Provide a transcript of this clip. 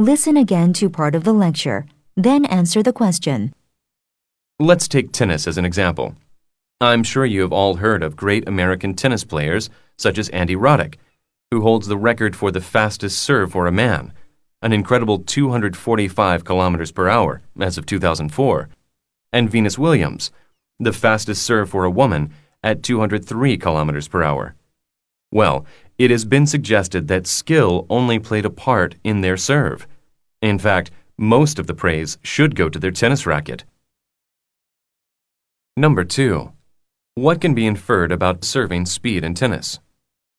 Listen again to part of the lecture, then answer the question. Let's take tennis as an example. I'm sure you have all heard of great American tennis players such as Andy Roddick, who holds the record for the fastest serve for a man, an incredible 245 kilometers per hour as of 2004, and Venus Williams, the fastest serve for a woman at 203 kilometers per hour. Well, it has been suggested that skill only played a part in their serve. In fact, most of the praise should go to their tennis racket. Number 2. What can be inferred about serving speed in tennis?